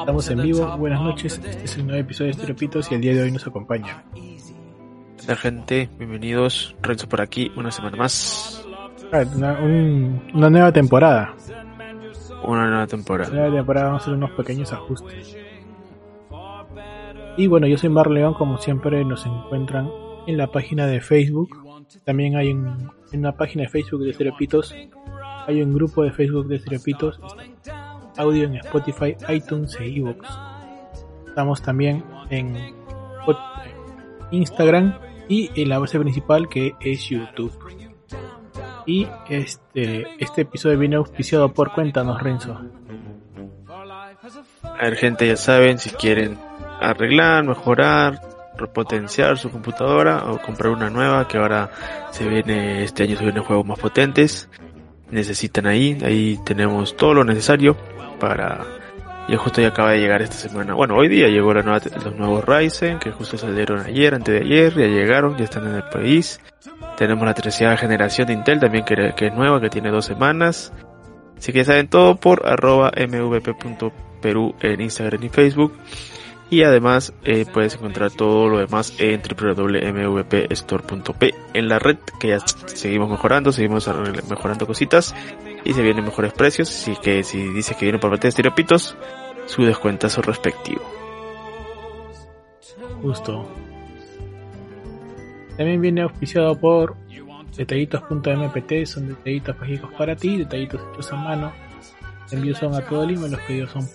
Estamos en vivo, buenas noches, este es el nuevo episodio de Estereopitos y el día de hoy nos acompaña. La gente, bienvenidos, Renzo por aquí, una semana más. Ah, Una, un- una nueva temporada. Una nueva temporada. Una nueva temporada vamos a hacer unos pequeños ajustes. Y bueno, yo soy Mar León, como siempre nos encuentran en la página de Facebook. También hay un- en una página de Facebook de Estereopitos. Hay un grupo de Facebook de Estereopitos. Audio en Spotify, iTunes e iVoox. Estamos también en Instagram y en la base principal que es YouTube. Y este, este episodio viene auspiciado por Cuéntanos Renzo. A ver, gente, ya saben, si quieren arreglar, mejorar, repotenciar su computadora o comprar una nueva, que ahora se viene, este año se vienen juegos más potentes, necesitan ahí, ahí tenemos todo lo necesario para... Ya justo ya acaba de llegar esta semana. Bueno, hoy día llegó la nueva, los nuevos Ryzen, que justo salieron ayer, antes de ayer, ya llegaron, ya están en el país. Tenemos la tercera generación de Intel también que, es nueva, que tiene dos semanas. Así que saben todo por arroba mvp.peru en Instagram y Facebook. Y además eh, puedes encontrar todo lo demás en www.mvpstore.p en la red que ya seguimos mejorando, seguimos mejorando cositas y se vienen mejores precios. Así que si dices que viene por parte de Estiropitos, su descuentazo respectivo. Justo. También viene auspiciado por detallitos.mpt, son detallitos mágicos para ti, detallitos hechos a mano. Envíos son a todo Lima, los pedidos son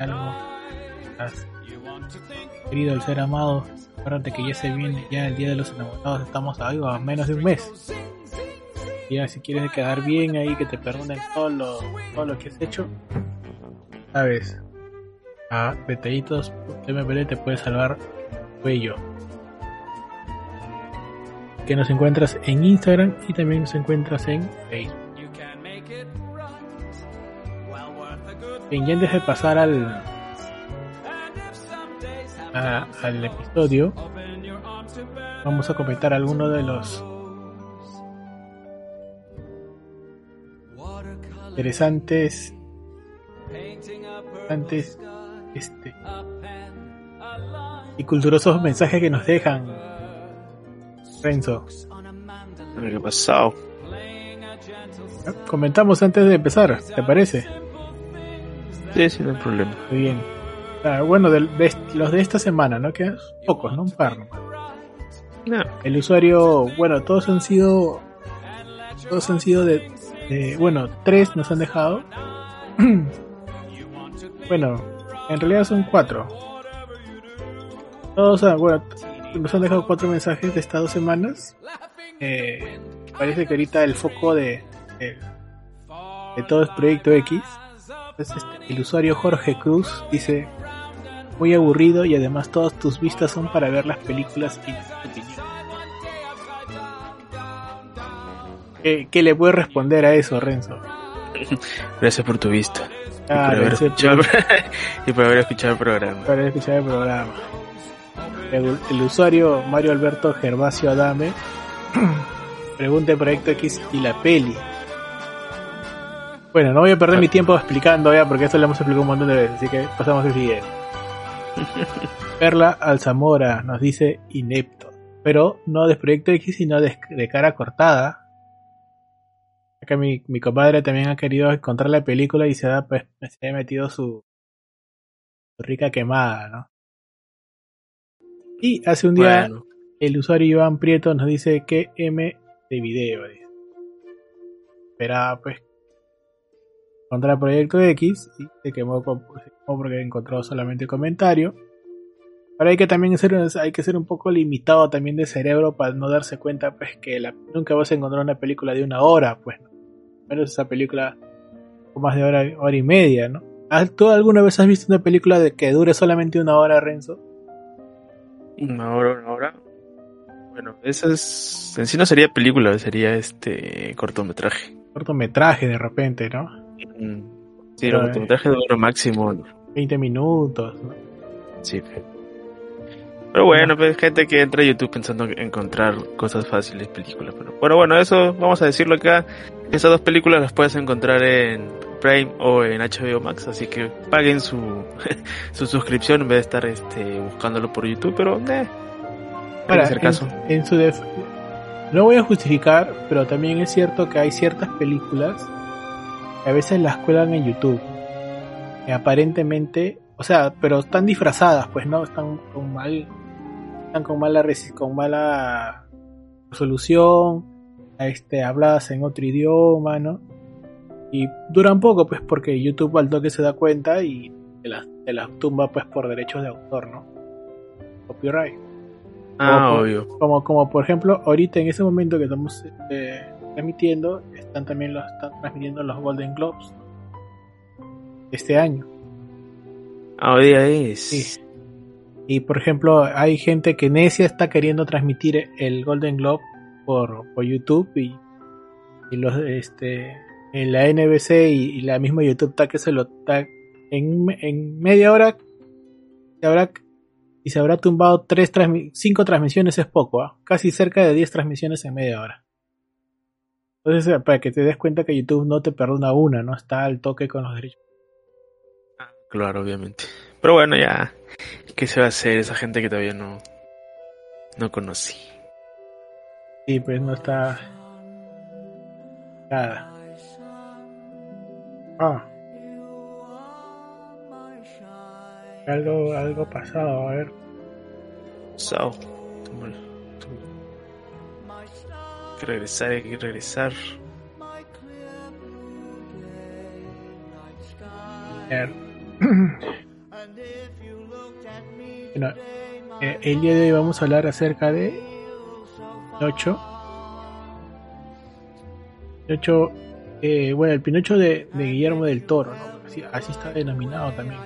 algo. Querido el ser amado, acuérdate que ya se viene, ya el día de los enamorados, estamos a, a menos de un mes. Ya si quieres quedar bien ahí, que te perdonen todo lo, todo lo que has hecho, sabes, a detallitos.mpt te puede salvar cuello. Que nos encuentras en Instagram y también nos encuentras en Facebook. De pasar al a- al episodio, vamos a comentar algunos de los interesantes interesantes este y culturosos mensajes que nos dejan Renzo. ¿Qué pasado? Comentamos antes de empezar, ¿te parece? No hay problema. Muy bien. Ah, bueno, de, los de esta semana, ¿no? Que pocos, ¿no? Un par. nomás. No, El usuario, bueno, todos han sido, todos han sido de, de- bueno, tres nos han dejado. bueno, en realidad son cuatro. Todos, han- bueno, nos han dejado cuatro mensajes de estas dos semanas. Eh, parece que ahorita el foco de, de, de todo es Proyecto X. Entonces, este, el usuario Jorge Cruz dice, muy aburrido y además todas tus vistas son para ver las películas y. ¿Qué, qué le puedes responder a eso, Renzo? gracias por tu vista. Y Ah, por haber ese- escuchado, y por haber escuchado el programa. el programa. El, el usuario Mario Alberto Gervasio Adame pregunta Proyecto X y la peli. Bueno, no voy a perder mi tiempo explicando ya, porque esto lo hemos explicado un montón de veces, así que pasamos al siguiente. Perla Alzamora nos dice inepto, pero no de Proyecto X, sino de, de cara cortada. Acá mi, mi compadre también ha querido encontrar la película y se ha, pues, se ha metido su, su rica quemada, ¿no? Y hace un día Bueno, el usuario Iván Prieto nos dice que M de video. dice. Esperaba pues encontrar Proyecto X y se quemó, se quemó porque encontró solamente comentario. Pero hay que también ser, hay que ser un poco limitado también de cerebro para no darse cuenta pues que la, nunca vas a encontrar una película de una hora, pues. Menos esa película con más de hora, hora y media, ¿no? ¿Tú alguna vez has visto una película de que dure solamente una hora, Renzo? Una hora, una hora. Bueno, esa es. En sí no sería película, sería este cortometraje. Cortometraje de repente, ¿no? Sí, el cortometraje dura máximo 20 minutos, ¿no? Sí, pero bueno, pues gente que entra a YouTube pensando encontrar cosas fáciles, películas. Pero, bueno, eso vamos a decirlo acá. Esas dos películas las puedes encontrar en Prime o en HBO Max, así que paguen su, su suscripción en vez de estar este, buscándolo por YouTube, pero eh, para hacer caso. En, su no voy a justificar, pero también es cierto que hay ciertas películas a veces las cuelan en YouTube. Que aparentemente o sea, pero están disfrazadas, pues no, están con mal, están con mala con mala resolución, este, habladas en otro idioma, ¿no? Y duran poco, pues porque YouTube al toque se da cuenta y te las, te las tumba pues por derechos de autor, ¿no? Copyright. Ah, obvio. Como, como por ejemplo, ahorita en ese momento que estamos eh, transmitiendo, están también los, están transmitiendo los Golden Globes este año. Ah, día es. Y por ejemplo, hay gente que necia está queriendo transmitir el Golden Globe por, YouTube y, y, los este en la NBC y, la misma YouTube está que se lo está en, en media hora se habrá y se habrá tumbado tres cinco transmisiones es poco, ¿ah? casi cerca de 10 transmisiones en media hora. Entonces, eh, para que te des cuenta que YouTube no te perdona una, no está al toque con los derechos. Claro, obviamente. Pero bueno, ya. ¿Qué se va a hacer esa gente que todavía no, no conocí? Sí, pues no está. Nada. Ah. Algo, algo pasado, a ver. Pasado. Regresar, hay que regresar. bueno, eh, el día de hoy vamos a hablar acerca de Pinocho. Pinocho, eh, bueno, el Pinocho de, Guillermo del Toro, así, está denominado también,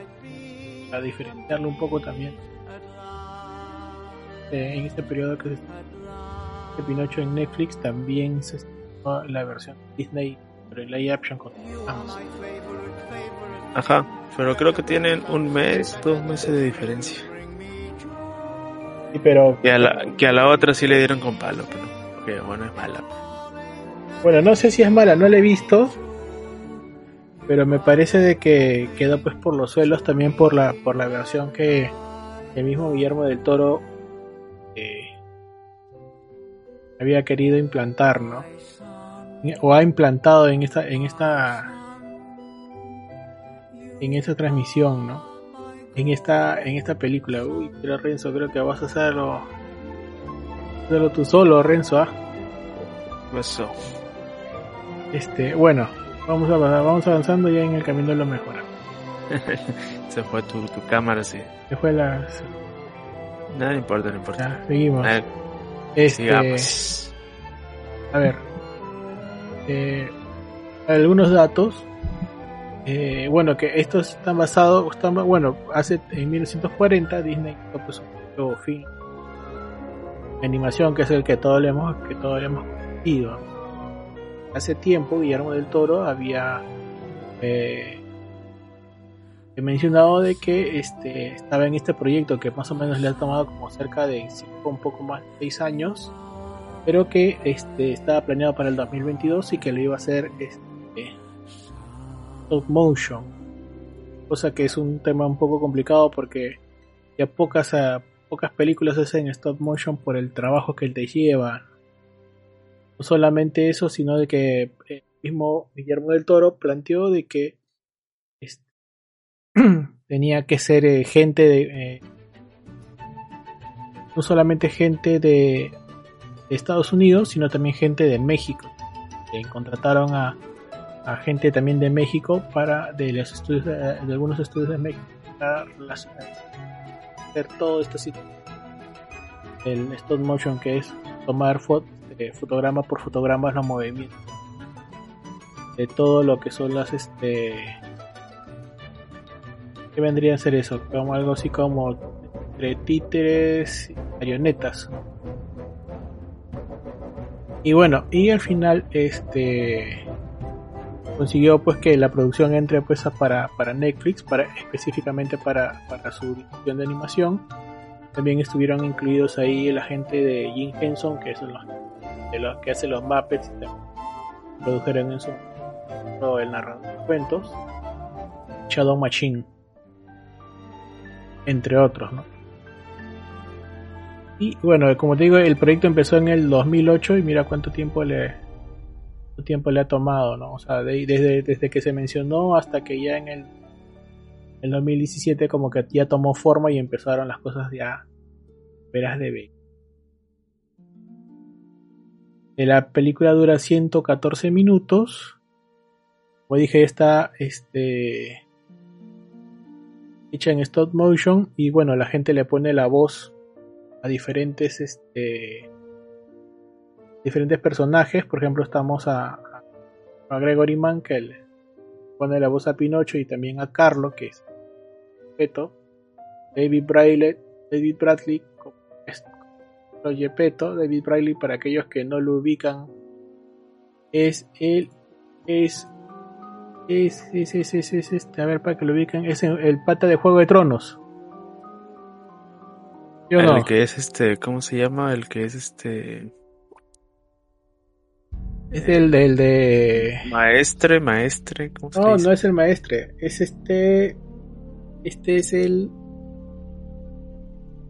para diferenciarlo un poco también. Eh, en este periodo que se este Pinocho en Netflix también se estrenó la versión Disney, pero en live action con Amazon. Ajá, pero creo que tienen un mes, dos meses de diferencia. Sí, pero... Que a, la, que a la otra sí le dieron con palo, pero que bueno, es mala. Bueno, no sé si es mala, no la he visto, pero me parece de que quedó pues por los suelos también por la por la versión que el mismo Guillermo del Toro había querido implantar, ¿no? O ha implantado en esta en esta en esa transmisión, ¿no? En esta, en esta película. Uy, pero Renzo, creo que vas a hacerlo, hacerlo tú solo, Renzo, ¿ah? Eso. Este, bueno, vamos, a, vamos avanzando ya en el camino de lo mejor. Se fue tu, tu cámara, sí. Se fue la... Nada, importa, no importa. Ya, seguimos. Este, A ver. Eh, algunos datos eh, bueno, que estos están basados, están, bueno, hace en 1940 Disney pues un fin animación que es el que todos le hemos, que todos le hemos conocido. Hace tiempo Guillermo del Toro había eh, mencionado de que este, estaba en este proyecto que más o menos le ha tomado como cerca de un poco más de 6 años, pero que este, estaba planeado para el 2022 y que lo iba a hacer este, stop motion, cosa que es un tema un poco complicado porque ya pocas, ah, pocas películas hacen stop motion por el trabajo que te lleva. No solamente eso, sino de que el mismo Guillermo del Toro planteó de que tenía que ser eh, gente de... Eh, no solamente gente de Estados Unidos, sino también gente de México. Que contrataron a gente también de México para de los estudios de, algunos estudios de México para hacer todo esto así. El stop motion que es tomar fot eh, fotograma por fotograma los movimientos de todo lo que son las este ¿Qué vendría a ser eso? Como algo así como entre títeres y marionetas. Y bueno, y al final este consiguió pues que la producción entre pues para, para Netflix, para específicamente para, para su dirección de animación. También estuvieron incluidos ahí la gente de Jim Henson, que es los, de los que hace los Muppets, y produjeron en su el narrador de cuentos, Shadow Machine entre otros, ¿no? Y bueno, como te digo, el proyecto empezó en el 2008 y mira cuánto tiempo le cuánto tiempo le ha tomado, ¿no? O sea, desde, desde que se mencionó hasta que ya en el, el 2017 como que ya tomó forma y empezaron las cosas ya verás de ver. La película dura 114 minutos. Como dije, está este hecha en stop motion y bueno, la gente le pone la voz a diferentes este diferentes personajes, por ejemplo, estamos a, a Gregory Mann que le pone la voz a Pinocho y también a Carlo que es Peto, David Bradley, David Bradley como Peto, David Bradley para aquellos que no lo ubican es el es es, es, es, es, es, este, a ver, para que lo ubiquen, es el, pata de Juego de Tronos. el que es este, ¿cómo se llama? El que es este... Es el del de... Maestre, maestre, ¿cómo se No, no es el maestre, es este... Este es el...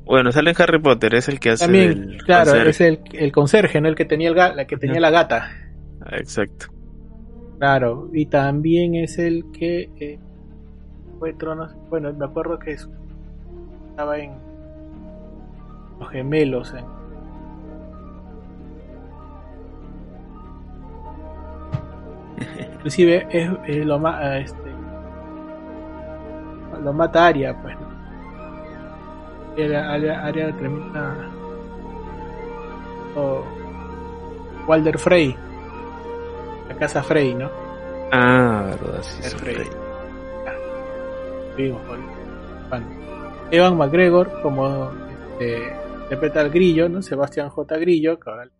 Bueno, sale en Harry Potter, es el que hace También, claro, es el, el conserje, ¿no? El que tenía, el la que tenía la gata. Exacto. Claro, y también es el que eh, fue Tronos. Bueno, me acuerdo que estaba en Los Gemelos. Inclusive es, lo más ah, este lo mata Aria pues Aria, Aria termina o Walder Frey la casa Frey, ¿no? Ah, verdad, sí, es Frey. Vimos Evan McGregor como este, interpreta al Grillo, ¿no? Sebastián J. Grillo, cabal.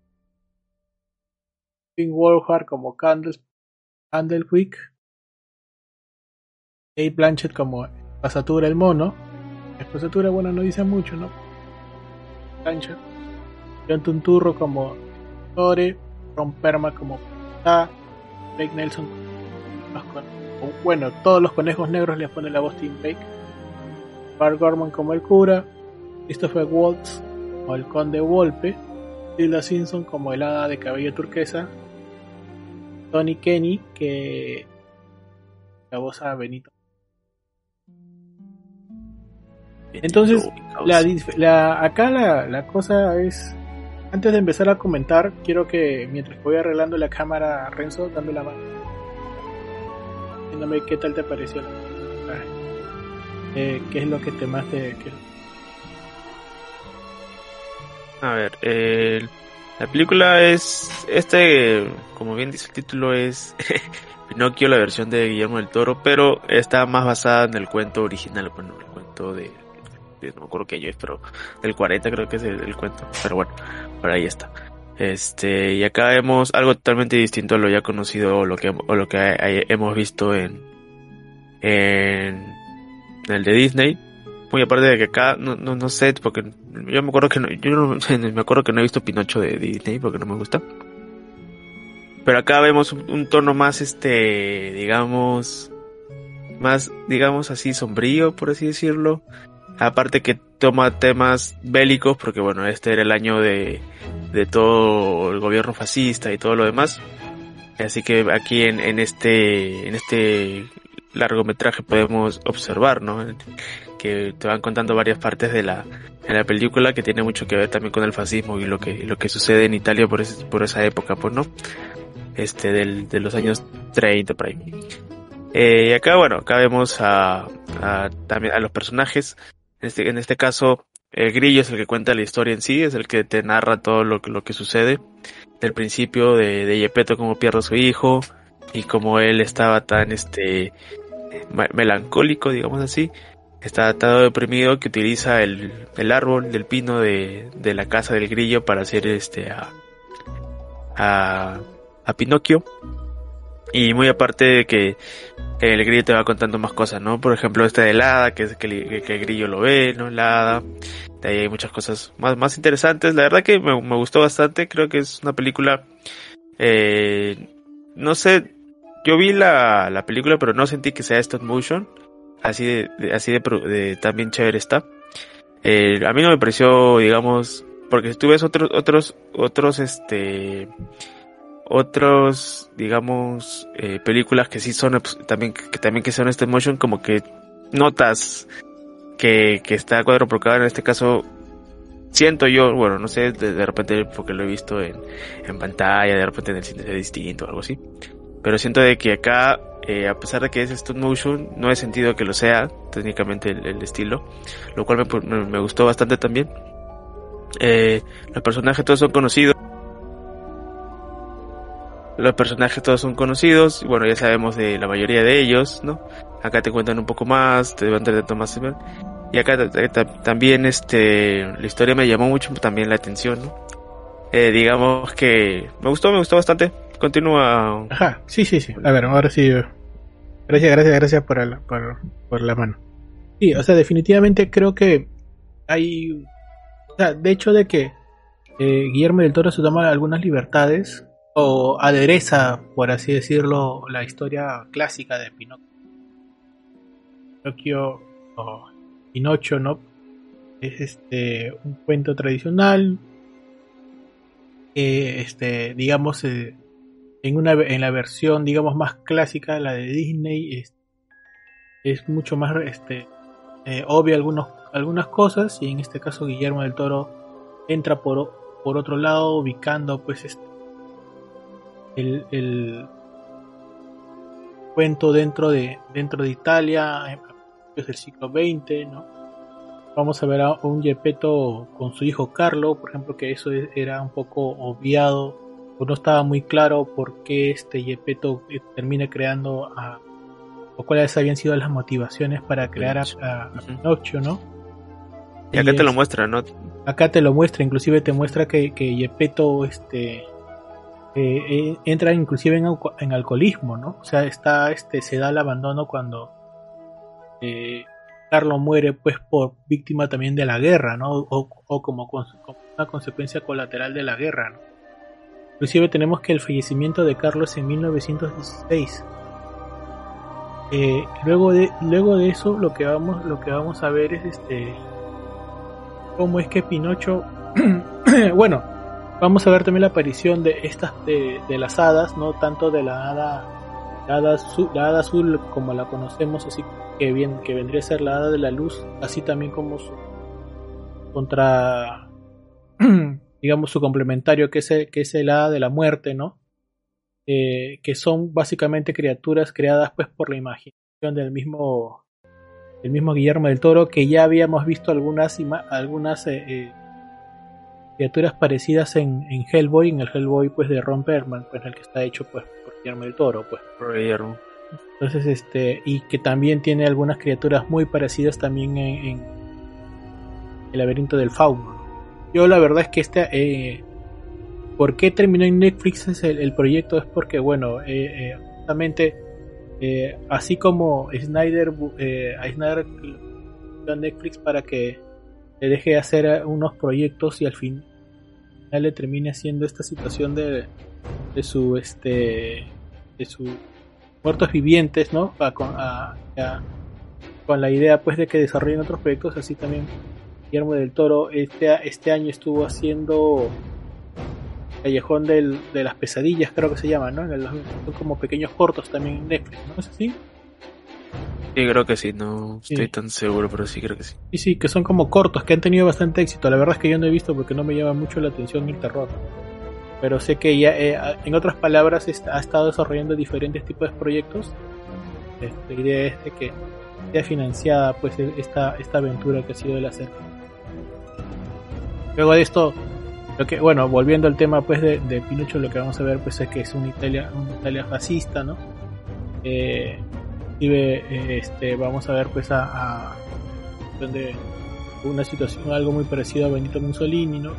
Finn Wolfhard como Candlewick. Kate Blanchett como Pasatura el mono. Pasatura, bueno, no dice mucho, ¿no? Blanchett. John Tunturro como Tore. Ron Perma como. Blake Nelson. bueno, todos los conejos negros les pone la voz Tim Blake. Bart Gorman como el cura. Christopher Waltz como el conde Wolpe. Tilda Simpson como el hada de cabello turquesa. Tony Kenny que la voz a Benito. Entonces, la, acá la, la cosa es antes de empezar a comentar, quiero que mientras voy arreglando la cámara, Renzo, dame la mano. Diciéndome qué tal te pareció. Eh, ¿Qué es lo que te más te... A ver, eh, la película es... Este, como bien dice el título, es Pinocchio, la versión de Guillermo del Toro, pero está más basada en el cuento original, bueno, el cuento de no me acuerdo qué año es, pero del 40 creo que es el, cuento. Pero bueno, por ahí está. Este, y acá vemos algo totalmente distinto a lo ya conocido o lo que, o lo que hemos visto en, en, el de Disney. Muy aparte de que acá, no, no, no sé, porque yo me acuerdo que no, yo no, me acuerdo que no he visto Pinocho de Disney porque no me gusta. Pero acá vemos un, un tono más, este, digamos, más, digamos así, sombrío, por así decirlo. Aparte que toma temas bélicos, porque bueno, este era el año de, de todo el gobierno fascista y todo lo demás. Así que aquí en, en este, en este largometraje podemos observar, ¿no? Que te van contando varias partes de la, de la película que tiene mucho que ver también con el fascismo y lo que, lo que sucede en Italia por, por esa época, pues, ¿no? Este, del, de los años 30 por ahí. Eh, y acá, bueno, acá vemos a, a, también a los personajes este, en este caso, el grillo es el que cuenta la historia en sí, es el que te narra todo lo, lo que sucede. Del principio de, de Yepeto como pierde a su hijo y como él estaba tan este melancólico, digamos así, está tan deprimido que utiliza el, el árbol del pino de, de, la casa del grillo para hacer este a, a, a Pinocchio. Y muy aparte de que el grillo te va contando más cosas, ¿no? Por ejemplo, esta de hada, que que, que el grillo lo ve, ¿no? La hada. De ahí hay muchas cosas más, más interesantes. La verdad que me, me gustó bastante. Creo que es una película, eh, no sé, yo vi la, la película, pero no sentí que sea stop motion. Así de, de así de, de, también chévere está. Eh, a mí no me pareció, digamos, porque si tú ves otros, otros, otros, este, otros, digamos, eh, películas que sí son, también, que también que son stop motion, como que notas que, que está cuadro por cada en este caso, siento yo, bueno, no sé, de, repente porque lo he visto en, en pantalla, de repente en el cine distinto o algo así. Pero siento de que acá, eh, a pesar de que es stop motion, no he sentido que lo sea, técnicamente el, estilo, lo cual me, me, me, gustó bastante también. Eh, los personajes todos son conocidos. Los personajes todos son conocidos, y bueno, ya sabemos de la mayoría de ellos, ¿no? Acá te cuentan un poco más, te van tratando más. Y acá también este, la historia me llamó mucho también la atención, ¿no? Eh, digamos que me gustó, me gustó bastante continúa. Ajá, sí, sí, sí. A ver, ahora sí. Gracias, gracias, gracias por, el, por, por, la mano. Sí, o sea, definitivamente creo que hay. O sea, de hecho, de que eh, Guillermo del Toro se toma algunas libertades o adereza, por así decirlo, la historia clásica de Pinocchio. Pinocchio o Pinocho, ¿no? Es este un cuento tradicional. Este, digamos, eh, en, una, en la versión, digamos, más clásica, la de Disney, es, es mucho más este, eh, obvia algunas cosas y en este caso Guillermo del Toro entra por, por otro lado ubicando pues este, el, el cuento dentro de, dentro de Italia principios del siglo XX, ¿no? Vamos a ver a un Gepetto con su hijo Carlo, por ejemplo, que eso era un poco obviado pues no estaba muy claro por qué este Yepeto eh, termina creando a, o cuáles habían sido las motivaciones para crear a, a, a Pinocchio, ¿no? Y acá y te es, lo muestra, ¿no? Acá te lo muestra, inclusive te muestra que, que Yepeto este, eh, eh, entra inclusive en, alcoholismo, ¿no? O sea, está, este, se da el abandono cuando eh, Carlos muere pues por víctima también de la guerra, ¿no? O, como, una consecuencia colateral de la guerra, ¿no? Inclusive tenemos que el fallecimiento de Carlos en 1916. Eh, luego de luego de eso lo que vamos lo que vamos a ver es este cómo es que Pinocho bueno vamos a ver también la aparición de estas de, las hadas no tanto de la hada la hada, azul, como la conocemos así que bien que vendría a ser la hada de la luz así también como su contra digamos, su complementario, que es el, que es el hada de la muerte, ¿no? Eh, que son básicamente criaturas creadas pues por la imaginación del mismo del mismo Guillermo del Toro que ya habíamos visto algunas algunas eh, eh, criaturas parecidas en, en, Hellboy en el Hellboy pues de Ron Perlman pues el que está hecho pues por Guillermo del Toro pues. Por Guillermo entonces este y que también tiene algunas criaturas muy parecidas también en, en el laberinto del fauno. Yo la verdad es que este... Eh, ¿Por qué terminó en Netflix el, el proyecto? Es porque, bueno, eh, eh, justamente eh, así como Snyder, a Snyder a Netflix para que le deje hacer unos proyectos y al fin le termine haciendo esta situación de, de su este de sus muertos vivientes, ¿no? A, a, a, con la idea pues de que desarrollen otros proyectos así también Guillermo del Toro este, este año estuvo haciendo Callejón de las Pesadillas, creo que se llama, ¿no? Son como pequeños cortos también en Netflix, ¿no es así? Sí, creo que sí, no sí. estoy tan seguro, pero sí creo que sí. Sí, sí, que son como cortos, que han tenido bastante éxito. La verdad es que yo no he visto porque no me llama mucho la atención el terror. Pero sé que ya, eh, en otras palabras, ha estado desarrollando diferentes tipos de proyectos. Este, la idea es de que sea financiada pues e, esta, esta aventura que ha sido de la serie. Luego de esto, lo que, bueno, volviendo al tema pues de, de Pinocho, lo que vamos a ver pues es que es una Italia, una Italia fascista, ¿no? Eh, eh, este, vamos a ver pues a, a una situación algo muy parecido a Benito Mussolini, ¿no?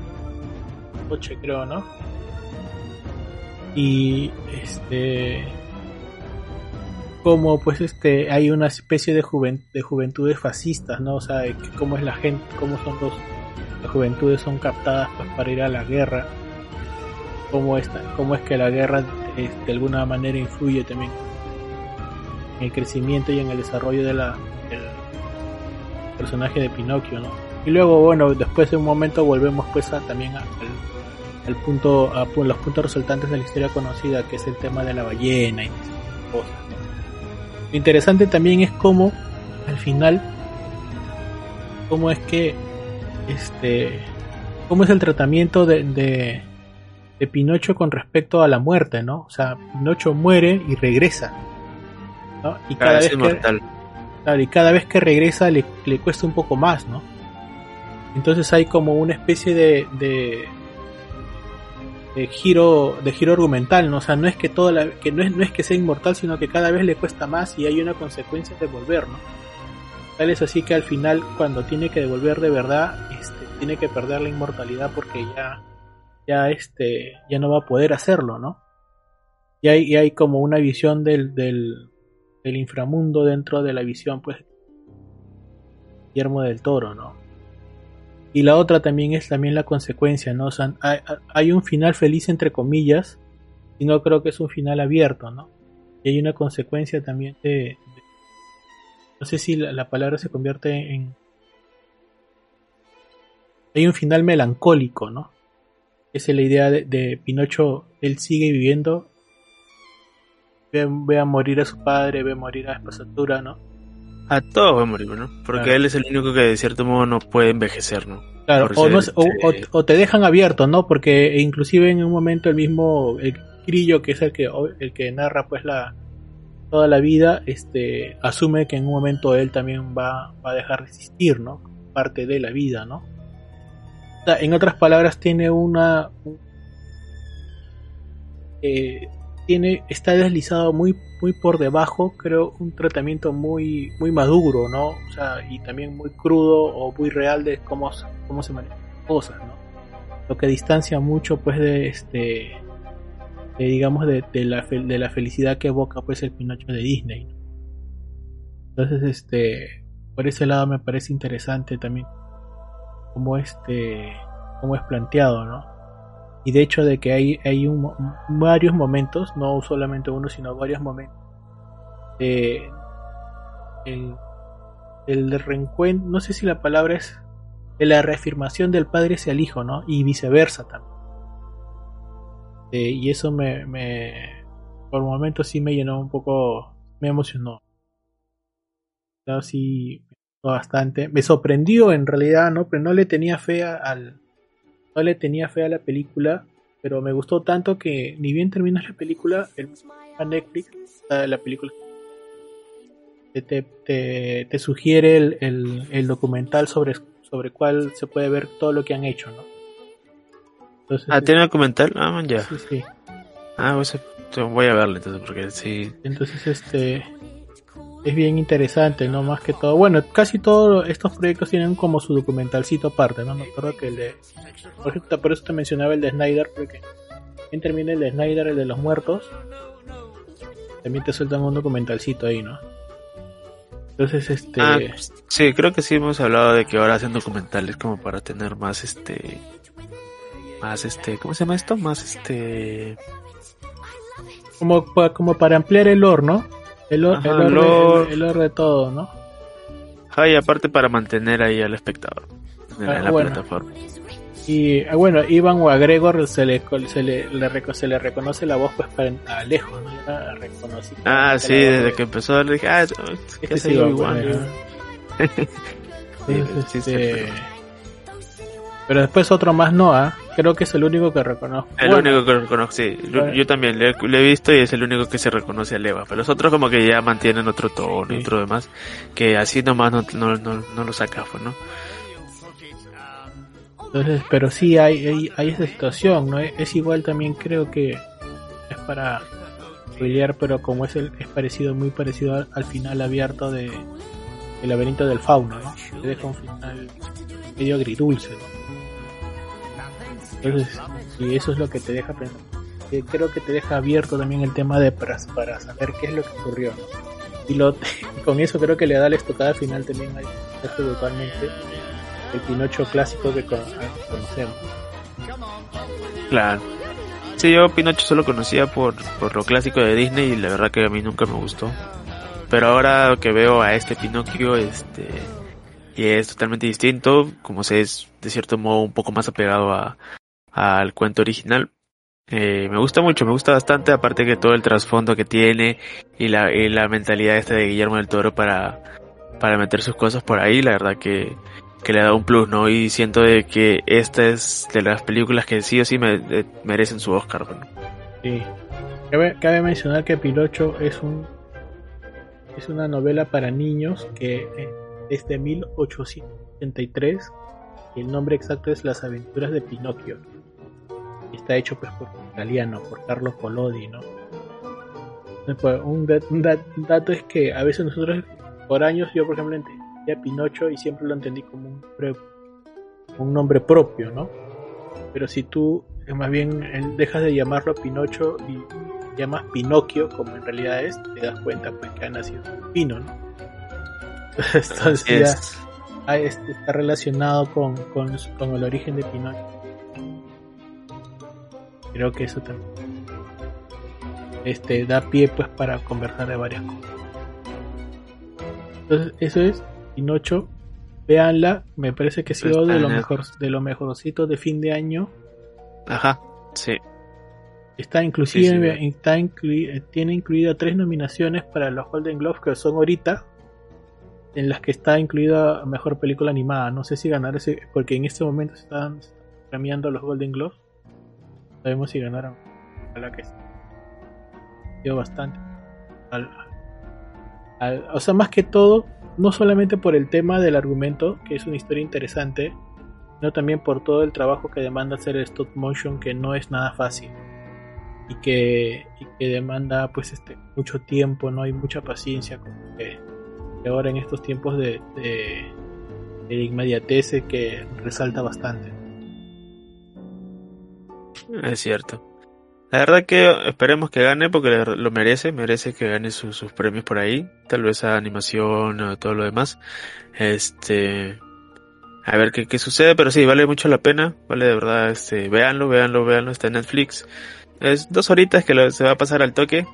Coche creo, ¿no? Y este como pues este hay una especie de, de juventudes fascistas, ¿no? O sea, cómo es la gente, cómo son los las juventudes son captadas pues, para ir a la guerra, cómo, está, cómo es que la guerra eh, de alguna manera influye también en el crecimiento y en el desarrollo de la, del personaje de Pinocchio, ¿no? Y luego, bueno, después de un momento volvemos pues a, también al, punto, a, los puntos resultantes de la historia conocida, que es el tema de la ballena y cosas. Lo interesante también es cómo, al final, cómo es que este, cómo es el tratamiento de, de, Pinocho con respecto a la muerte, ¿no? O sea, Pinocho muere y regresa, ¿no? Y cada, vez que, y cada vez que regresa le, le, cuesta un poco más, ¿no? Entonces hay como una especie de, de, de giro de giro argumental, ¿no? O sea, no es que toda la, que no es, no es que sea inmortal, sino que cada vez le cuesta más y hay una consecuencia de volver, ¿no? Tal es así que al final, cuando tiene que devolver de verdad, este, tiene que perder la inmortalidad porque ya, ya, este, ya no va a poder hacerlo, ¿no? Y hay, hay como una visión del, del, del, inframundo dentro de la visión, pues, Guillermo del Toro, ¿no? Y la otra también es también la consecuencia, ¿no? Hay un final feliz entre comillas, y no creo que es un final abierto, ¿no? Y hay una consecuencia también de, no sé si la, palabra se convierte en... Hay un final melancólico, ¿no? Esa es la idea de, Pinocho, él sigue viviendo, ve, a morir a su padre, ve a morir a Espasatura, ¿no? A todos ve a morir, ¿no? Porque él es el único que de cierto modo no puede envejecer, ¿no? Claro, o, te dejan abierto, ¿no? Porque inclusive en un momento el mismo el Grillo, que es el que, el que narra pues la, toda la vida, este, asume que en un momento él también va, va a dejar de existir, ¿no? Parte de la vida, ¿no? en otras palabras, tiene una. Eh, tiene, está deslizado muy, muy por debajo, creo, un tratamiento muy, muy maduro, ¿no? O sea, y también muy crudo o muy real de cómo, cómo se manejan cosas, ¿no? Lo que distancia mucho, pues, de este digamos de, la de la felicidad que evoca pues el Pinocho de Disney entonces este por ese lado me parece interesante también como este como es planteado no y de hecho de que hay hay varios momentos no solamente uno sino varios momentos de el, el reencuentro no sé si la palabra es de la reafirmación del padre hacia el hijo no y viceversa también y eso me, por momentos sí me llenó un poco, me emocionó. Claro, sí, bastante. Me sorprendió en realidad, ¿no? Pero no le tenía fe al, no le tenía fe a la película, pero me gustó tanto que ni bien termina la película, el, a Netflix, la película te, te, te sugiere el, el, el, documental sobre, sobre cuál se puede ver todo lo que han hecho, ¿no? ah, ¿tiene un documental? Ah, ya. Sí, sí. Ah, pues, voy a verlo entonces, porque sí. Entonces, este. Es bien interesante, ¿no? Más que todo. Bueno, casi todos estos proyectos tienen como su documentalcito aparte, ¿no? Me acuerdo que el de. Por, ejemplo, por eso te mencionaba el de Snyder, porque. También termina el de Snyder, el de los muertos. También te sueltan un documentalcito ahí, ¿no? Entonces, este. Ah, sí, creo que sí hemos hablado de que ahora hacen documentales como para tener más, este más este, ¿cómo se llama esto? Más este como, como para ampliar el lore, ¿no? El, el, el, de todo, ¿no? Ah, y aparte para mantener ahí al espectador en, ah, la plataforma. Y ah, bueno, Iván o a Gregor se le, se le, se le reconoce la voz pues para a lejos, ¿no? ah, sí, desde que empezó le dije, ah, es que se igual. Este, pero después otro más no, ¿ah? Creo que es el único que reconozco. El Bueno, único que reconozco, sí. Yo, Bueno. yo también le, le he visto y es el único que se reconoce a Leva. Pero los otros como que ya mantienen otro tono y Sí. otro demás. Que así nomás no, no, no, no lo saca, pues, ¿no? Entonces, pero sí hay, hay, hay esa situación, ¿no? Es igual también creo que es para pelear, pero como es el, es parecido, muy parecido al, al final abierto de El laberinto del fauno, ¿no? Te deja un final medio agridulce, ¿no? Entonces, y eso es lo que te deja pensar. Creo que te deja abierto también el tema de para, para saber qué es lo que ocurrió. Y lo, con eso creo que le da la estocada final también al totalmente el Pinocho clásico que con- conocemos. Claro. Sí, yo Pinocho solo conocía por, por lo clásico de Disney y la verdad que a mí nunca me gustó. Pero ahora que veo a este Pinocchio, este, y es totalmente distinto, como se es de cierto modo un poco más apegado a, al cuento original, eh, me gusta mucho, me gusta bastante, aparte que todo el trasfondo que tiene y la, y la mentalidad esta de Guillermo del Toro para, para meter sus cosas por ahí, la verdad que, que le da un plus, ¿no? Y siento de que esta es de las películas que sí o sí me, eh, merecen su Oscar, ¿no? Sí. Cabe, mencionar que Pinocho es un es una novela para niños que eh, es de 1873 y el nombre exacto es Las aventuras de Pinocchio. Está hecho pues por un italiano, por Carlo Collodi, ¿no? Entonces, pues, un, dat- un dat- un dato es que a veces nosotros por años yo por ejemplo entendía Pinocho y siempre lo entendí como un, nombre- un nombre propio, ¿no? Pero si tú eh, más bien dejas de llamarlo Pinocho y llamas Pinocchio como en realidad es, te das cuenta pues que ha nacido un pino, ¿no? Entonces ya Es, ah, este, está relacionado con, con, con el origen de Pinocho. Creo que eso también este, da pie pues para conversar de varias cosas. Entonces, eso es Pinocho. Véanla, me parece que ha sido Está de lo mejor, de lo mejorcito de fin de año. ajá, sí. Está inclusive, Sí, sí, está inclui- eh, tiene incluida tres nominaciones para los Golden Globes que son ahorita, en las que está incluida mejor película animada. No sé si ganar ese, porque en este momento se están premiando los Golden Globes. Sabemos si ganaron. Ojalá que sí. Dio bastante. Al- o sea, más que todo, no solamente por el tema del argumento, que es una historia interesante, sino también por todo el trabajo que demanda hacer el stop motion, que no es nada fácil y que, y que demanda pues este mucho tiempo, no hay mucha paciencia como que, que ahora en estos tiempos de, de, de inmediatez eh, que resalta bastante. Es cierto. La verdad que esperemos que gane porque lo merece, merece que gane sus, sus premios por ahí, tal vez a animación o todo lo demás. Este, a ver qué, qué sucede, pero sí, vale mucho la pena, vale de verdad, este, véanlo, véanlo, véanlo, está en Netflix. Es dos horitas que se va a pasar al toque.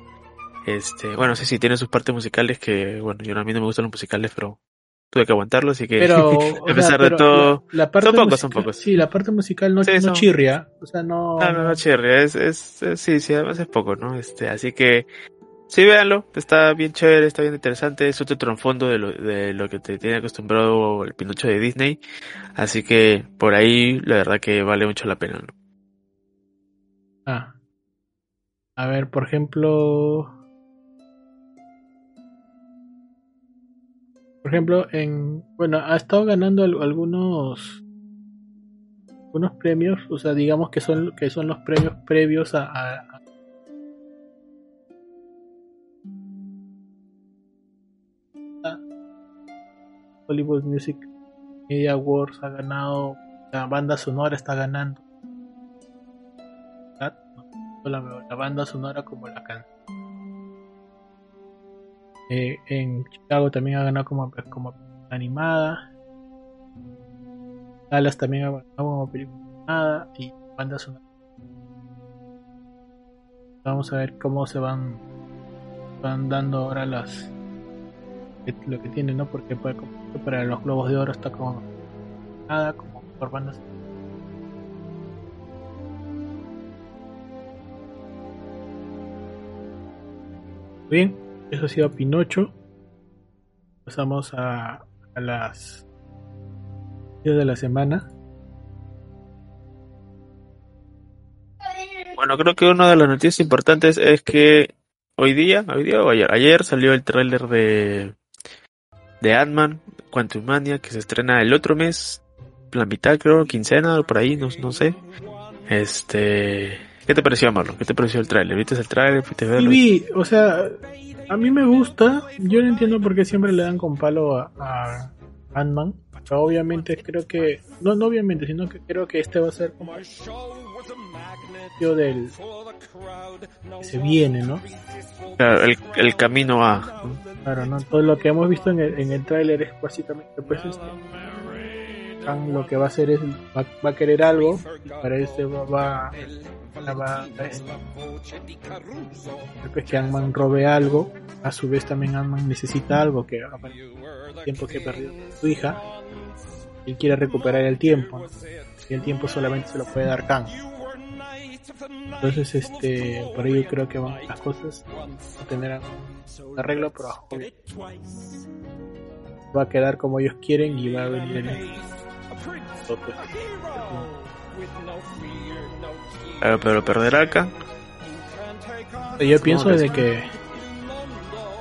Este, bueno, sí, sí, tiene sus partes musicales que, bueno, yo a mí no me gustan los musicales, pero tuve que aguantarlo, así que Pero, a sea, pesar de todo, la, la parte son pocos, musical, son pocos. Sí, la parte musical no, Sí, no son- chirria, o sea, no, No, no, no, Cherry, es, es, es- sí, sí, además es poco, ¿no? Este, así que, sí, véanlo, está bien chévere, está bien interesante, es otro trasfondo de lo, de lo que te tiene acostumbrado el Pinocho de Disney, así que, por ahí, la verdad que vale mucho la pena, ¿no? Ah. A ver, por ejemplo. Por ejemplo, en. Bueno, ha estado ganando al- algunos. Algunos premios. O sea, digamos que son, que son los premios previos a. Hollywood Music Media Awards ha ganado. La banda sonora está ganando. tanto la, la banda sonora como la canción. Eh, en Chicago también ha ganado como, como animada. Dallas también ha ganado como película animada y banda sonora. Vamos a ver cómo se van van dando ahora las lo que tienen, ¿no? Porque para, para los globos de oro está como nada como por banda sonora. Bien, eso ha sido Pinocho. Pasamos a, a las noticias de la semana. Bueno, creo que una de las noticias importantes es que hoy día, hoy día o ayer, ayer salió el tráiler de de Ant-Man, Quantum Mania, que se estrena el otro mes, la mitad creo, quincena, por ahí, no, no sé. Este, ¿qué te pareció, Marlon? ¿Qué te pareció el tráiler? ¿Viste el tráiler? ¿Fuiste a Y verlo? vi, o sea, a mí me gusta. Yo no entiendo por qué siempre le dan con palo a, a Ant-Man. Obviamente creo que, no, no obviamente, sino que creo que este va a ser como el del que se viene, ¿no? Claro, el, el camino a... Claro, ¿no? Todo lo que hemos visto en el, en el tráiler es básicamente pues este lo que va a hacer es va, va a querer algo y para eso va, va, va, va a este, pues que Ant-Man robe algo a su vez también Ant-Man necesita algo que el tiempo que perdió su hija y quiere recuperar el tiempo ¿no? y el tiempo solamente se lo puede dar Kang entonces este por ello creo que las cosas a tener un arreglo pero va a quedar como ellos quieren y va a venir el otro. Claro, pero perderá acá. yo pienso que de que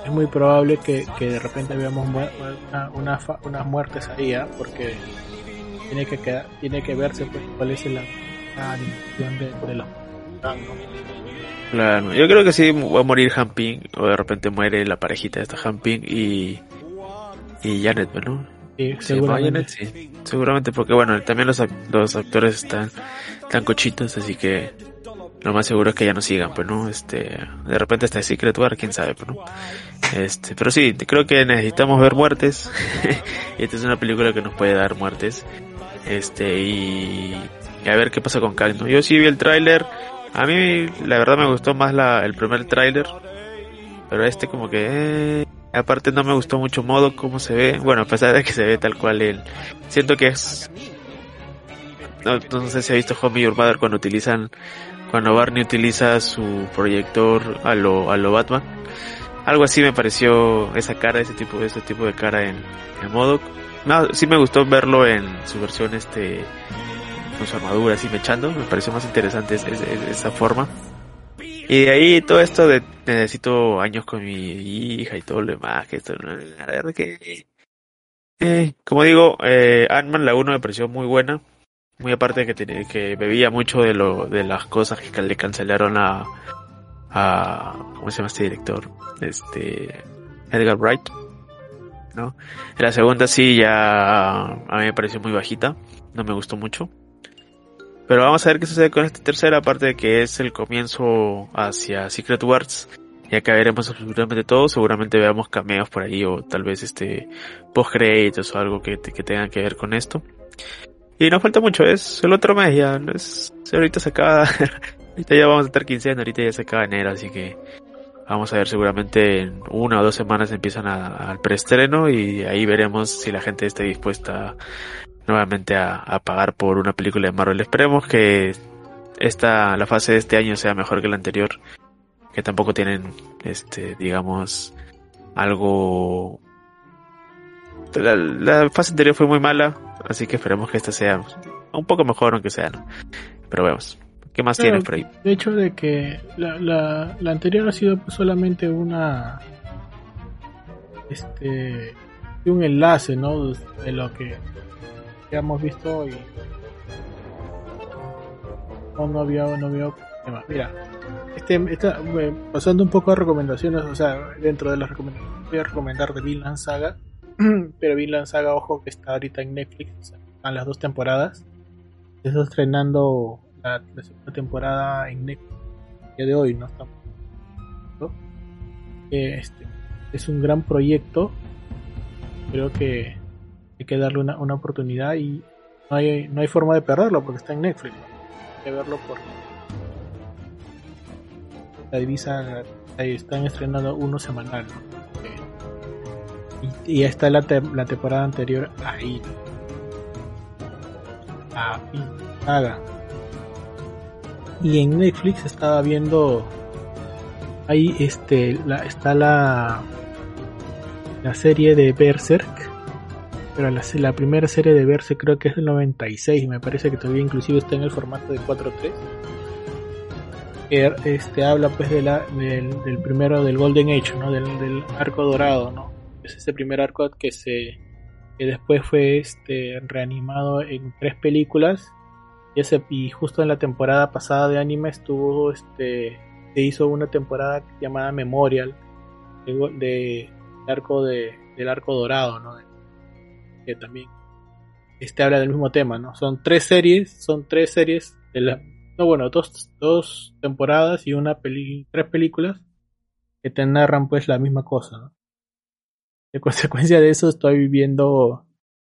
es muy probable que, que de repente veamos una, una unas muertes ahí ¿ah? porque tiene que quedar, tiene que verse pues, cuál es la, la animación de, de. Claro, yo creo que sí va a morir Hamping, o de repente muere la parejita de esta Hamping y... Y Janet, ¿no? Sí, ¿Se llama seguramente. Sí, seguramente porque bueno, también los, los actores están tan cochitos, así que lo más seguro es que ya no sigan, pues no, este, de repente está Secret War, quién sabe, pues no. Este, pero sí, creo que necesitamos ver muertes. y esta es una película que nos puede dar muertes. Este, y, y a ver qué pasa con Kang, ¿no? Yo sí vi el tráiler. A mí, la verdad, me gustó más la, el primer tráiler. Pero este como que... eh, aparte no me gustó mucho modo cómo se ve. Bueno, a pesar de que se ve tal cual él. Siento que es... No, no sé si ha visto Homie Mother cuando utilizan... Cuando Barney utiliza su proyector a lo, a lo Batman. Algo así me pareció esa cara, ese tipo, ese tipo de cara en, en modo. No, sí me gustó verlo en su versión este con su armadura así mechando, me pareció más interesante es- es- es- esa forma. Y de ahí todo esto de necesito años con mi hija y todo lo demás, que esto, la verdad que... Eh, como digo, eh, Ant-Man la 1 me pareció muy buena, muy aparte de que, tenía- que bebía mucho de lo de las cosas que le cancelaron a, ¿cómo se llama este director? Este Edgar Wright, ¿no? La segunda sí ya a mí me pareció muy bajita, no me gustó mucho. Pero vamos a ver qué sucede con esta tercera, aparte de que es el comienzo hacia Secret Wars. Y acá veremos absolutamente todo, seguramente veamos cameos por ahí o tal vez este post créditos o algo que, que tengan que ver con esto. Y no falta mucho, es el otro mes ya, no es, ahorita se acaba, ahorita ya vamos a estar quincena, ahorita ya se acaba enero, así que vamos a ver seguramente en una o dos semanas empiezan a- al preestreno y ahí veremos si la gente esté dispuesta nuevamente a, a pagar por una película de Marvel. Esperemos que esta, la fase de este año sea mejor que la anterior, que tampoco tienen, este, digamos, algo... La, la fase anterior fue muy mala, así que esperemos que esta sea un poco mejor, aunque sea, ¿no? Pero vemos. ¿Qué más Claro. tienes por ahí? De hecho, de que la, la, la anterior ha sido pues, solamente una. Este. Un enlace, ¿no? De lo que hemos visto y. No, no había, no había. Mira, este, esta, pasando un poco a recomendaciones, o sea, dentro de las recomendaciones, voy a recomendar The Vinland Saga. Pero Vinland Saga, ojo, que está ahorita en Netflix, o están las dos temporadas. Está estrenando la, la segunda temporada en Netflix el día de hoy, ¿no? Estamos, ¿no? Eh, este, es un gran proyecto. Creo que hay que darle una, una oportunidad y no hay, no hay forma de perderlo porque está en Netflix. Hay que verlo por la divisa ahí están estrenando uno semanal. y, y está la, la temporada anterior ahí. ¿no? Ah, y Saga. Y en Netflix estaba viendo ahí este la, está la la serie de Berserk pero la, la primera serie de Berserk creo que es del 96 me parece que todavía inclusive está en el formato de 4.3 este habla pues de la del, primero del Golden Age, ¿no? Del, del, arco dorado, ¿no? Es ese primer arco que se que después fue este reanimado en tres películas y, justo en la temporada pasada de anime estuvo este se hizo una temporada llamada Memorial de, arco de, del arco dorado, ¿no? Que también este habla del mismo tema, ¿no? Son tres series, son tres series de la no, bueno, dos, dos temporadas y una peli tres películas que te narran pues la misma cosa. De consecuencia de eso estoy viviendo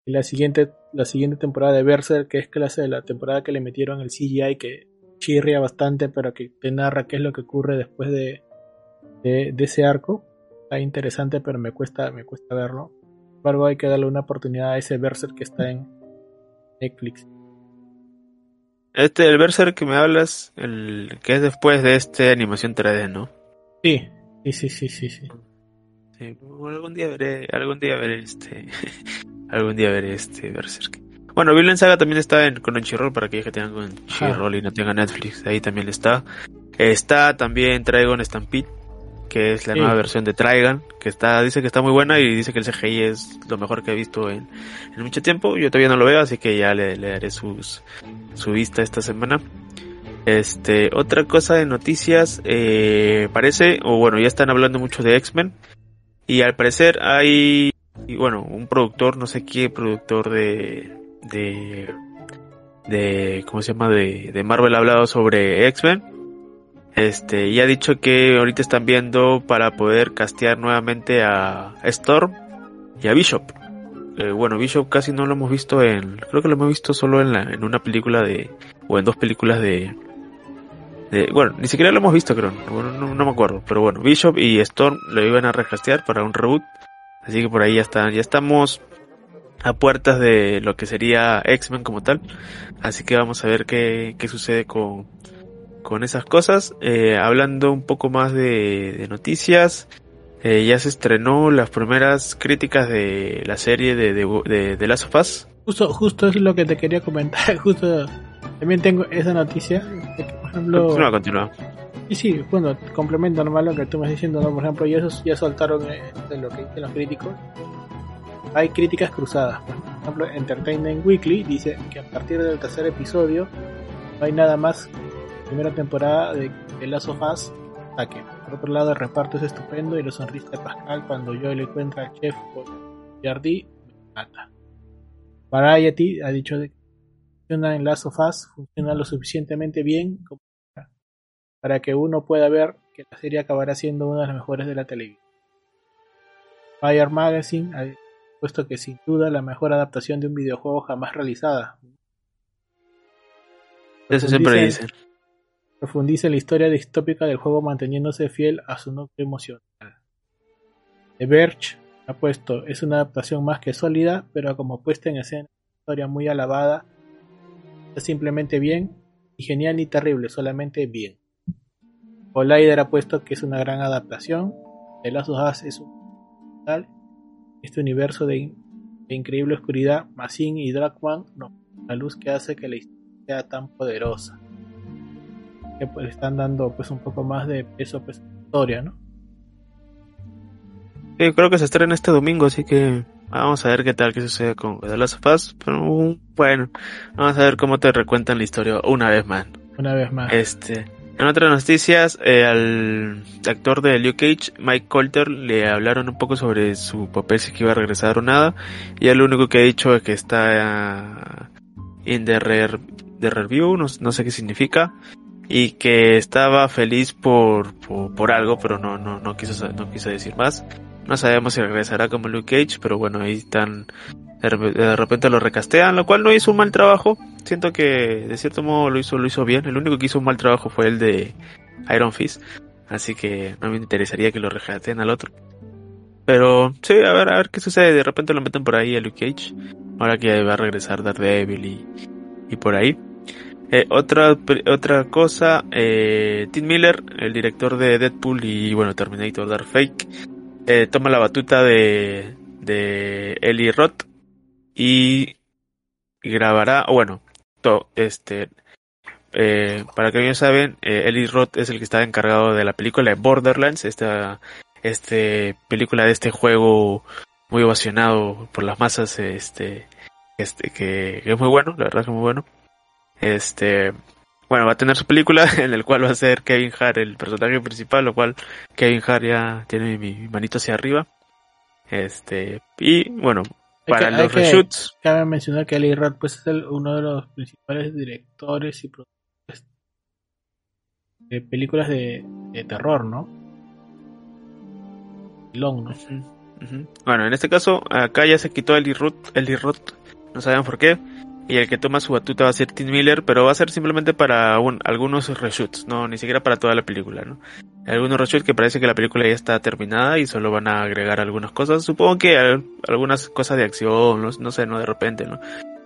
la siguiente, la siguiente temporada de Berserk, que es clase de la temporada que le metieron el CGI, que chirria bastante, pero que te narra qué es lo que ocurre después de, de, ese arco. Está interesante, pero me cuesta, me cuesta verlo. Embargo, hay que darle una oportunidad a ese Berserk que está en Netflix. Este, el Berserk que me hablas, el que es después de este animación 3D, ¿no? Sí, sí, sí, sí, sí. sí. algún día veré, algún día veré este, algún día veré este Berserk. Bueno, Villain Saga también está en Crunchyroll para aquellos que tengan Crunchyroll y no tengan Netflix, ahí también está. Está también Dragon Stampede, que es la nueva versión de Trigon, que está, dice que está muy buena y dice que el CGI es lo mejor que he visto en, mucho tiempo. Yo todavía no lo veo, así que ya le, daré sus, su vista esta semana. Este, otra cosa de noticias, eh, parece, o bueno, ya están hablando mucho de X-Men, y al parecer hay, bueno, un productor, no sé qué productor de, de, de, ¿cómo se llama? De, de Marvel ha hablado sobre X-Men este, y ha dicho que ahorita están viendo para poder castear nuevamente a Storm y a Bishop. Eh, bueno, Bishop casi no lo hemos visto en, creo que lo hemos visto solo en, la, en una película de, o en dos películas de, de bueno, ni siquiera lo hemos visto creo, no, no, me acuerdo, pero bueno, Bishop y Storm lo iban a recastear para un reboot, así que por ahí ya están, ya estamos a puertas de lo que sería X-Men como tal, así que vamos a ver qué, qué sucede con, con esas cosas. Eh, hablando un poco más de, noticias, eh, ya se estrenó las primeras críticas de la serie de, de, de, Last of Us. Justo, justo es lo que te quería comentar. Justo también tengo esa noticia. De que, por ejemplo, continúa, continúa. Y sí, bueno, complemento normal lo que tú me estás diciendo, ¿no? Por ejemplo, ya, ya soltaron eh, de lo que dicen los críticos. Hay críticas cruzadas. Por ejemplo, Entertainment Weekly dice que a partir del tercer episodio no hay nada más primera temporada de The Last of Us. Por otro lado, el reparto es estupendo y lo sonrisa de Pascal cuando Joel encuentra al chef Jardí me mata. Variety ha dicho que funciona en Last of Us, funciona lo suficientemente bien como para que uno pueda ver que la serie acabará siendo una de las mejores de la televisión. Fire Magazine ha puesto que sin duda la mejor adaptación de un videojuego jamás realizada. Eso siempre dicen profundiza la historia distópica del juego manteniéndose fiel a su núcleo emocional. The Verge ha puesto, es una adaptación más que sólida, pero como puesta en escena, una historia muy alabada, es simplemente bien, y genial ni terrible, solamente bien. Collider ha puesto que es una gran adaptación, The Last of es un tal, este universo de, increíble oscuridad, Masin y Dragman, no, la luz que hace que la historia sea tan poderosa que pues están dando pues un poco más de peso pues historia, ¿no? Sí, creo que se estrena este domingo, así que vamos a ver qué tal que sucede con The Last of Us. Pero bueno, vamos a ver cómo te recuentan la historia una vez más. Una vez más. Este, en otras noticias, eh, al actor de Luke Cage, Mike Colter, le hablaron un poco sobre su papel si que iba a regresar o nada. Y él lo único que ha dicho es que está en the, review, no, no sé qué significa y que estaba feliz por, por, algo, pero no, no, no, quiso, no quiso decir más. No sabemos si regresará como Luke Cage, pero bueno, ahí están, de repente lo recastean, lo cual no hizo un mal trabajo. Siento que de cierto modo lo hizo, lo hizo bien. El único que hizo un mal trabajo fue el de Iron Fist. Así que no me interesaría que lo recasten al otro. Pero sí, a ver, a ver qué sucede. De repente lo meten por ahí a Luke Cage. Ahora que va a regresar Daredevil y, y por ahí. Eh, otra, otra cosa, eh, Tim Miller, el director de Deadpool y bueno, Terminator Dark Fake, eh, toma la batuta de, de Eli Roth y grabará, bueno, to, este, eh, para que bien saben, eh, Eli Roth es el que estaba encargado de la película de Borderlands, esta este película de este juego muy ovacionado por las masas, este, este que, es muy bueno, la verdad que es muy bueno. Este, bueno, va a tener su película en el cual va a ser Kevin Hart el personaje principal, lo cual Kevin Hart ya tiene mi, manito hacia arriba. Este, y bueno, para los reshoots. Cabe mencionar que Eli Roth pues es uno de los principales directores y productores de películas de, terror, ¿no? Long, ¿no? Bueno, en este caso, acá ya se quitó Eli Roth, Eli Roth, no saben por qué y el que toma su batuta va a ser Tim Miller, pero va a ser simplemente para algunos reshoots, no ni siquiera para toda la película, ¿no? Algunos reshoots que parece que la película ya está terminada y solo van a agregar algunas cosas, supongo que algunas cosas de acción, no, sé, no de repente, ¿no?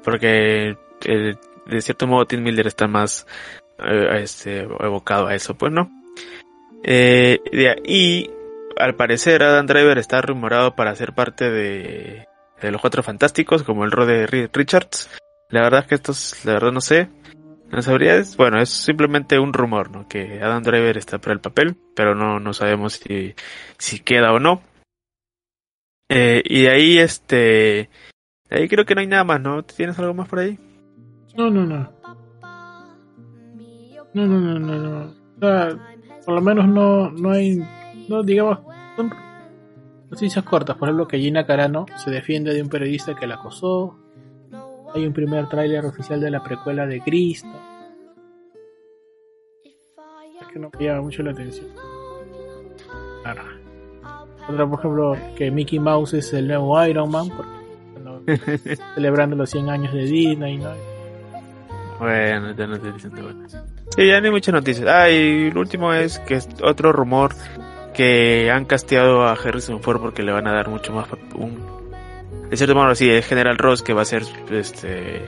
Porque eh, de cierto modo Tim Miller está más eh, este, evocado a eso, pues, ¿no? Eh, y al parecer Adam Driver está rumorado para ser parte de, de los Cuatro Fantásticos, como el rol de Richards. La verdad es que esto es, la verdad no sé. No sabría, bueno, es simplemente un rumor, ¿no? Que Adam Driver está para el papel, pero no, no sabemos si, si queda o no. Eh, y de ahí, este, ahí creo que no hay nada más, ¿no? ¿Tienes algo más por ahí? No, no, no. No, no, no, no. O por lo menos no, no hay, no, digamos, son noticias cortas. Por ejemplo, que Gina Carano se defiende de un periodista que la acosó hay un primer tráiler oficial de la precuela de Cristo. Es que no me llama mucho la atención. Claro. Otra, por ejemplo, que Mickey Mouse es el nuevo Iron Man, porque celebrando los 100 años de Disney, ¿no? Bueno, ya no te dicen bueno. Sí, ya no hay muchas noticias. Ah, y lo último es que es otro rumor que han casteado a Harrison Ford porque le van a dar mucho más un de cierto modo sí es General Ross que va a ser este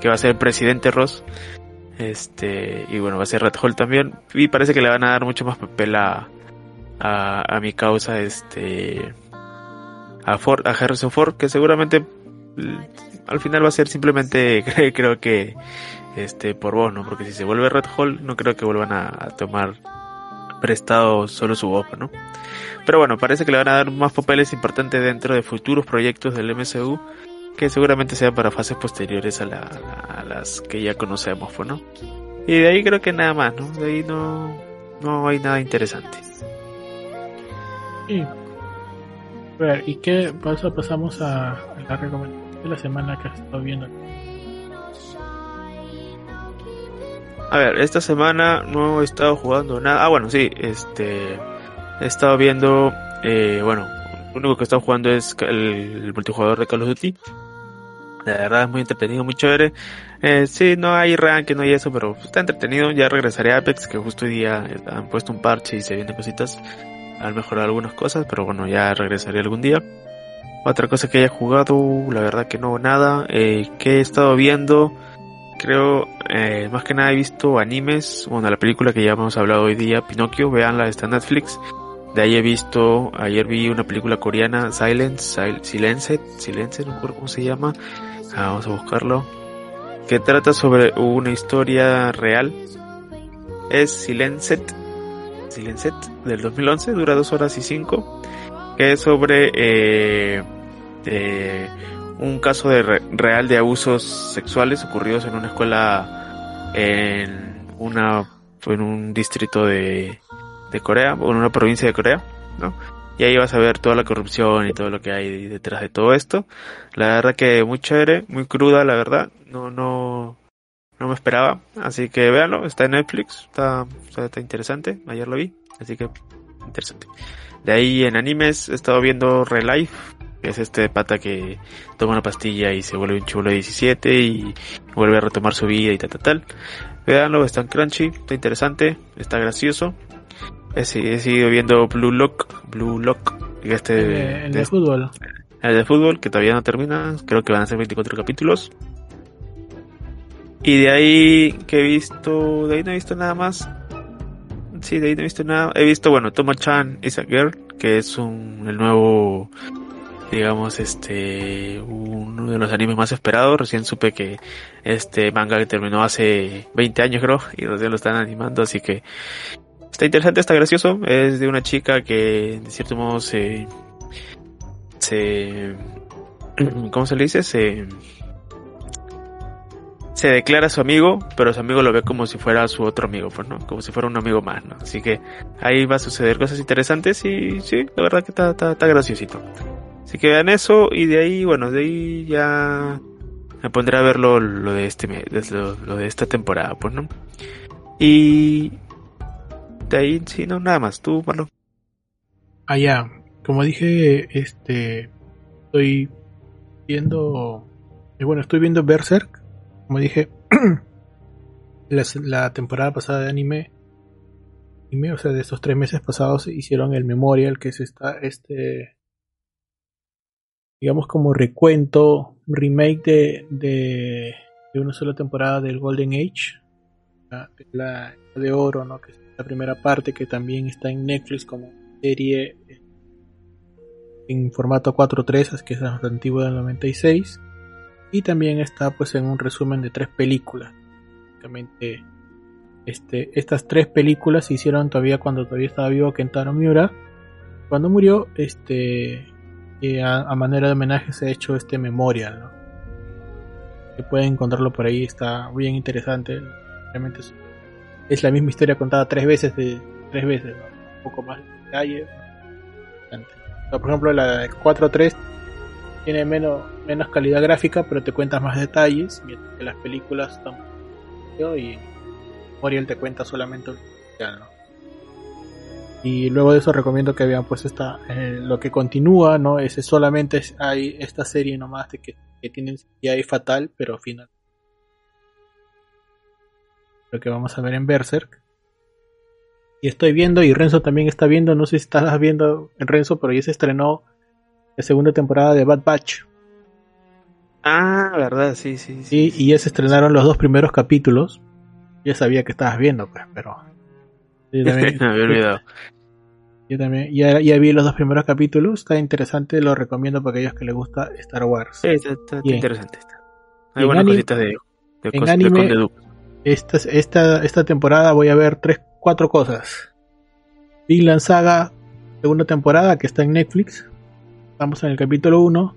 que va a ser presidente Ross este y bueno va a ser Red Hall también. Y parece que le van a dar mucho más papel a a, mi causa este a Ford a Harrison Ford que seguramente al final va a ser simplemente creo que este por vos no porque si se vuelve Red Hall no creo que vuelvan a, a tomar prestado solo su voz no pero bueno, parece que le van a dar más papeles importantes dentro de futuros proyectos del MCU que seguramente sean para fases posteriores a, las que ya conocemos, ¿no? Y de ahí creo que nada más, ¿no? De ahí no, no hay nada interesante. Sí. A ver, ¿y qué pasa? Pasamos a, la recomendación de la semana que has estado viendo. A ver, esta semana no he estado jugando nada. Ah, bueno, sí, este he estado viendo, eh, bueno, lo único que he estado jugando es el, multijugador de Call of Duty. La verdad es muy entretenido, muy chévere. Eh, sí, no hay rank, no hay eso, pero está entretenido. Ya regresaré a Apex, que justo hoy día han puesto un parche y se vienen cositas. Han mejorado algunas cosas, pero bueno, ya regresaré algún día. Otra cosa que haya jugado, la verdad que no, nada. Eh, que he estado viendo, creo, eh, más que nada he visto animes. Bueno, la película que ya hemos hablado hoy día, Pinocchio, veanla, está en Netflix. De ahí he visto, ayer vi una película coreana, Silence, Silence, Silence, no recuerdo cómo se llama. Ah, vamos a buscarlo. Que trata sobre una historia real. Es Silencet, Silencet del 2011, dura dos horas y cinco. Que es sobre eh, un caso de real de abusos sexuales ocurridos en una escuela en una en un distrito de de Corea, o en una provincia de Corea, ¿no? Y ahí vas a ver toda la corrupción y todo lo que hay detrás de todo esto. La verdad que muy chévere, muy cruda, la verdad. No, no, no me esperaba. Así que véanlo, está en Netflix, está, está, interesante. Ayer lo vi, así que interesante. De ahí en animes he estado viendo Relife, es este pata que toma una pastilla y se vuelve un chulo de 17 y vuelve a retomar su vida y tal, tal, tal. Véanlo, está en Crunchy, está interesante, está gracioso. He, seguido viendo Blue Lock, Blue Lock, este el de, fútbol. El de fútbol, que todavía no termina, creo que van a ser 24 capítulos. Y de ahí que he visto, de ahí no he visto nada más. Sí, de ahí no he visto nada. He visto, bueno, Toma Chan is a Girl, que es un, el nuevo digamos, este, uno de los animes más esperados. Recién supe que este manga que terminó hace 20 años, creo, y recién lo están animando, así que está interesante, está gracioso. Es de una chica que, de cierto modo, se, se, ¿cómo se le dice? Se, se declara su amigo, pero su amigo lo ve como si fuera su otro amigo, pues, ¿no? Como si fuera un amigo más, ¿no? Así que ahí va a suceder cosas interesantes y sí, la verdad que está, está, está graciosito. Así que vean eso y de ahí, bueno, de ahí ya me pondré a ver lo, de este lo, lo, de esta temporada, pues, ¿no? Y de ahí, sí, no, nada más. Tú, Marlon. Ah, ya. Como dije, este, estoy viendo, eh, bueno, estoy viendo Berserk. Como dije, la, la temporada pasada de anime, o sea, de estos tres meses pasados hicieron el memorial, que es esta, este digamos como recuento, remake de, de, de, una sola temporada del Golden Age, la, de oro, ¿no? que es la primera parte que también está en Netflix como serie en formato 4.3, que es la antigua del 96, y también está pues en un resumen de tres películas. Básicamente, este, estas tres películas se hicieron todavía cuando todavía estaba vivo Kentaro Miura. Cuando murió, este, y a, manera de homenaje se ha hecho este memorial, ¿no? Que pueden encontrarlo por ahí, está bien interesante. Realmente es, la misma historia contada tres veces, de tres veces, ¿no? un poco más de detalle. Por ejemplo, la 4.3 tiene menos, menos calidad gráfica, pero te cuentas más detalles, mientras que las películas están y Memorial te cuenta solamente el ¿no? Y luego de eso recomiendo que vean pues esta eh, lo que continúa no ese solamente hay esta serie nomás de que, que tienen ya hay fatal pero final. Lo que vamos a ver en Berserk. Y estoy viendo y Renzo también está viendo no sé si estás viendo en Renzo pero ya se estrenó la segunda temporada de Bad Batch. Ah verdad sí sí sí, y, y ya se estrenaron los dos primeros capítulos. Ya sabía que estabas viendo pues pero yo también, me había olvidado. Yo también, ya, ya, vi los dos primeros capítulos, está interesante, lo recomiendo para aquellos que les gusta Star Wars. Sí, está, interesante. Está. Hay buenas anime, cositas de, de, en anime, de esta, esta, esta temporada voy a ver tres, cuatro cosas. Vinland Saga, segunda temporada, que está en Netflix. Estamos en el capítulo 1.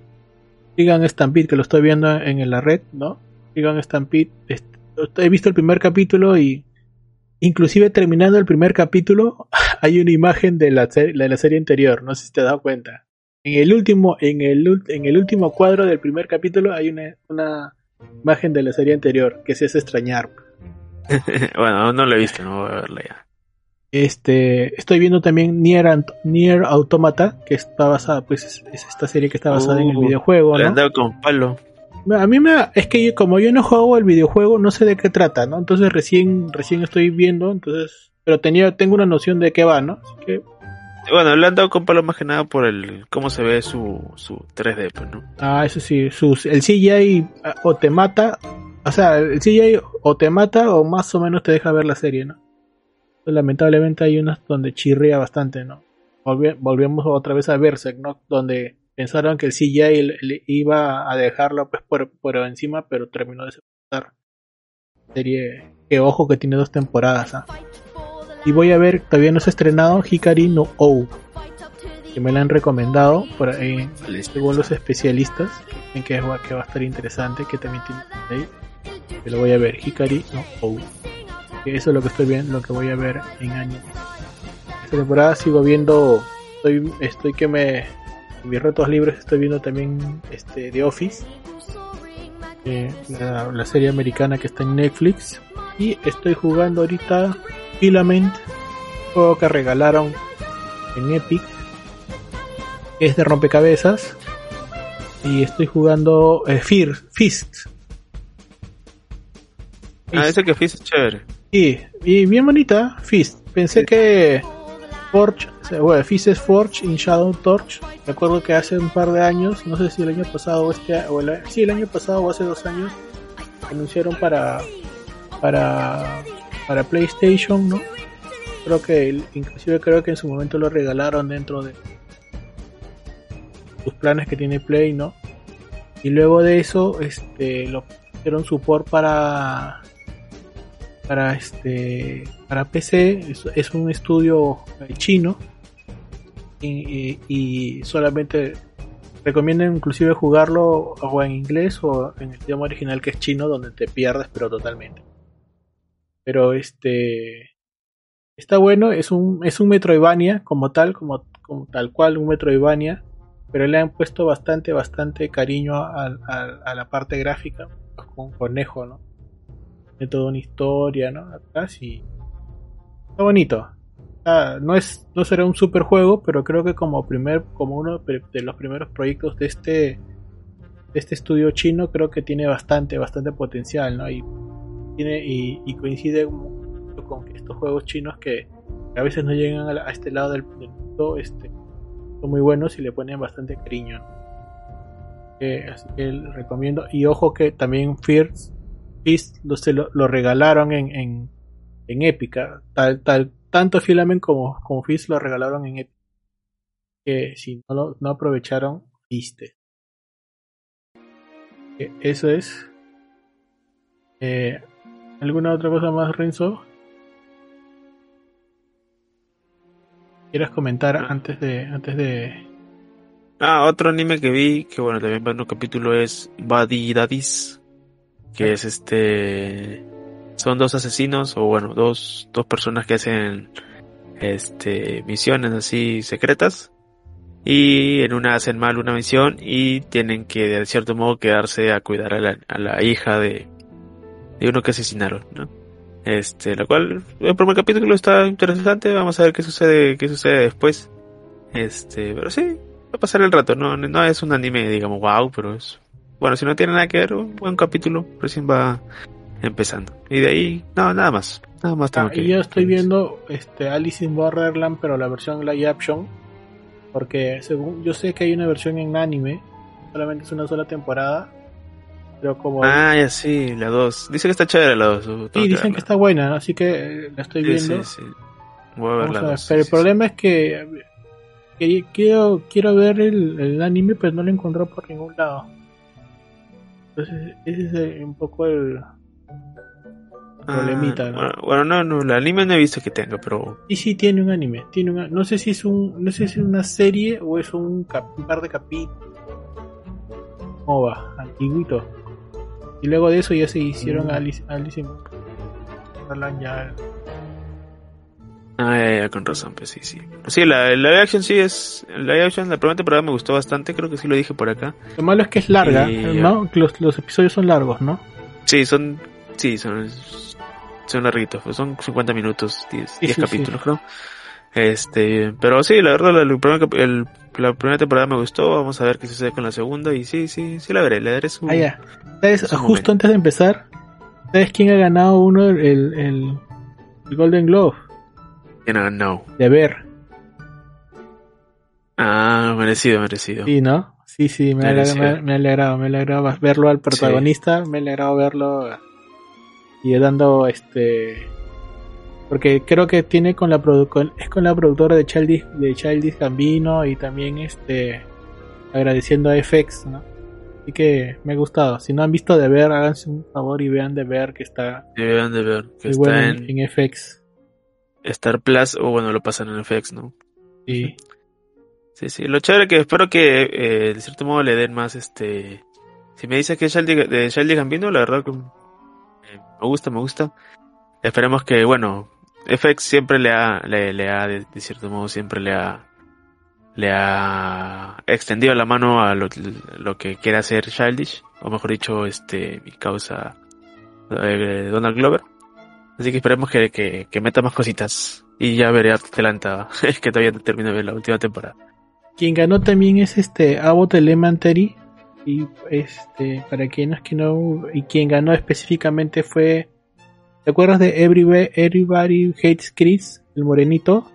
Sigan Stampede, que lo estoy viendo en la red, ¿no? Sigan Stampede. He visto el primer capítulo y Inclusive terminando el primer capítulo hay una imagen de la, de la serie anterior, no sé si te has dado cuenta. En el último, en el, en el último cuadro del primer capítulo hay una, una imagen de la serie anterior que se hace extrañar. bueno, no lo he visto, no voy a verla ya. Este, estoy viendo también Nier, Nier Automata, que está basada, pues es, es esta serie que está basada uh, en el Uh, videojuego, Le ¿no? han dado con palo. A mí me es que como yo no juego el videojuego, no sé de qué trata, ¿no? Entonces recién recién estoy viendo, entonces, pero tenía tengo una noción de qué va, ¿no? Así que Bueno, le han dado con palo más que nada por el cómo se ve su, su 3D, pues, ¿no? Ah, eso sí, sus, el CGI ah, o te mata, o sea, el CGI o te mata o más o menos te deja ver la serie, ¿no? Pues, lamentablemente hay unas donde chirría bastante, ¿no? Volvi volvemos otra vez a Berserk, ¿no? Donde pensaron que el CGI le, iba a dejarlo pues por, encima, pero terminó de sepultar. Serie que ojo que tiene dos temporadas. ¿ah? Y voy a ver, todavía no se ha estrenado Hikari no O, que me la han recomendado por ahí, según los especialistas, en que, va, que va a estar interesante, que también tiene ahí. Que lo voy a ver, Hikari no O. Eso es lo que estoy viendo, lo que voy a ver en año. Esta temporada sigo viendo, estoy, estoy que me mis ratos libres estoy viendo también este The Office, eh, la, la, serie americana que está en Netflix. Y estoy jugando ahorita Filament, juego que regalaron en Epic. Es de rompecabezas. Y estoy jugando eh, Fear, Fist. Ah, ese que Fist es chévere. Sí, y bien bonita, Fist. Pensé sí. que Forge, bueno, Fist es Forge in Shadow Torch. Recuerdo que hace un par de años, no sé si el año pasado o este, o el, sí, el año pasado o hace dos años, anunciaron para para para PlayStation, ¿no? Creo que inclusive creo que en su momento lo regalaron dentro de sus planes que tiene Play, ¿no? Y luego de eso, este, lo hicieron support para para este para PC es, un estudio chino y, solamente recomiendan inclusive jugarlo o en inglés o en el idioma original que es chino donde te pierdes pero totalmente pero este está bueno es un es un Metroidvania como tal como, como tal cual un Metroidvania pero le han puesto bastante bastante cariño a, a la parte gráfica con un conejo no de toda una historia, ¿no? Atrás y está bonito. No es no será un super juego, pero creo que como primer como uno de los primeros proyectos de este de este estudio chino creo que tiene bastante bastante potencial, ¿no? Y tiene y, coincide con estos juegos chinos que a veces no llegan a, este lado del, mundo, este son muy buenos y le ponen bastante cariño. así que recomiendo y ojo que también Fears Fist lo, lo, regalaron en, en, en Épica. Tal, tal, tanto Filament como, como Fist lo regalaron en Épica. Que si no, lo, no aprovecharon, viste. Eso es. Eh, ¿Alguna otra cosa más, Renzo? ¿Quieres comentar ah. antes de, antes de. Ah, otro anime que vi, que bueno, también va en un capítulo es Body Daddies que es este son dos asesinos o bueno dos dos personas que hacen este misiones así secretas y en una hacen mal una misión y tienen que de cierto modo quedarse a cuidar a la, a la hija de, de uno que asesinaron ¿no? este lo cual el primer capítulo está interesante vamos a ver qué sucede qué sucede después este pero sí va a pasar el rato no no es un anime digamos wow pero es bueno, si no tiene nada que ver, un buen capítulo, recién va empezando. Y de ahí, no, nada más. Nada más tengo ah, y yo estoy viendo este Alice in Borderland, pero la versión live action. Porque según yo sé que hay una versión en anime, solamente es una sola temporada. Pero como. Ah, ya sí, la 2. Dice que está chévere la 2. Sí, dicen que está buena, así que la estoy viendo. Sí, sí. Voy a ver la 2. Pero el problema es que, quiero, quiero ver el, el anime, pero no lo encontré por ningún lado. Entonces, ese es un poco el problemita, ¿no? Ah, bueno, no, no, el anime no he visto que tenga, pero. Y sí, tiene un anime. Tiene un, no sé si es un. No sé si es una serie o es un, par de capítulos. va? antiguito. Y luego de eso ya se hicieron mm. Alice, Alice ya Ah, ya, con razón, pues sí, sí. Sí, la, la action sí es. La action, la primera temporada me gustó bastante, creo que sí lo dije por acá. Lo malo es que es larga, ¿no? Los, los episodios son largos, ¿no? Sí, son. Sí, son. Son larguitos, pues son 50 minutos, 10, capítulos, creo. Este, pero sí, la verdad, la, la primera temporada me gustó. Vamos a ver qué sucede con la segunda. Y sí, sí, sí la veré. Le daré su. Ah, ya. ¿Sabes? Justo antes de empezar, ¿sabes quién ha ganado uno el, el, el Golden Globe? no. De ver. Ah, merecido, merecido. Sí, ¿no? Sí, sí, me, alegraba, me, alegraba, me alegraba verlo al protagonista, me alegraba verlo y dando este porque creo que tiene con la es con la productora de Childish de Childish Gambino y también este agradeciendo a FX, ¿no? Así que me ha gustado. Si no han visto de ver, háganse un favor y vean de ver que está. vean de ver que está en, en FX. Star Plus o bueno, lo pasan en FX, ¿no? Sí. Sí, sí. Lo chévere que espero que eh, de cierto modo le den más este... Si me dices que es de Shelly Gambino, la verdad que me gusta, me gusta. Esperemos que, bueno, FX siempre le ha, le, ha de, cierto modo, siempre le ha, le ha extendido la mano a lo, que quiere hacer Childish, o mejor dicho, este, mi causa, eh, Donald Glover. Así que esperemos que, que, meta más cositas. Y ya veré Atlanta, que todavía no termino de ver la última temporada. Quien ganó también es este Abbott Elementary. Y este, para quienes que no, y quien ganó específicamente fue. ¿Te acuerdas de Everybody, Everybody Hates Chris, el morenito?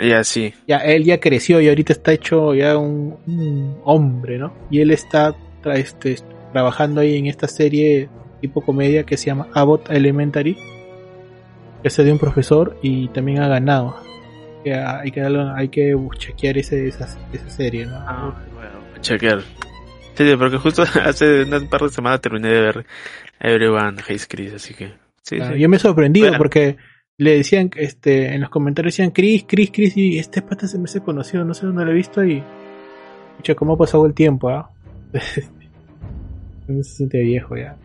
Ya, sí. Ya, él ya creció y ahorita está hecho ya un, un hombre, ¿no? Y él está este, trabajando ahí en esta serie tipo comedia que se llama Abbott Elementary, que es de un profesor y también ha ganado. hay que hay que chequear ese, esa, esa serie, ¿no? Ah, chequear. Sí, sí, porque justo hace un par de semanas terminé de ver Everyone Hates Chris, así que. Sí, Claro, sí. Yo me he sorprendido Bueno. porque le decían, este, en los comentarios decían Chris, Chris, Chris, y este pata se me hace conocido, no sé dónde lo he visto y. Pucha, cómo ha pasado el tiempo, ¿ah? Uno se siente viejo ya.